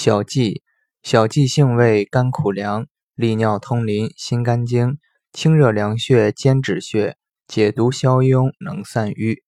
小蓟，小蓟性味甘苦凉，利尿通淋，心肝经，清热凉血兼止血，解毒消痈，能散瘀。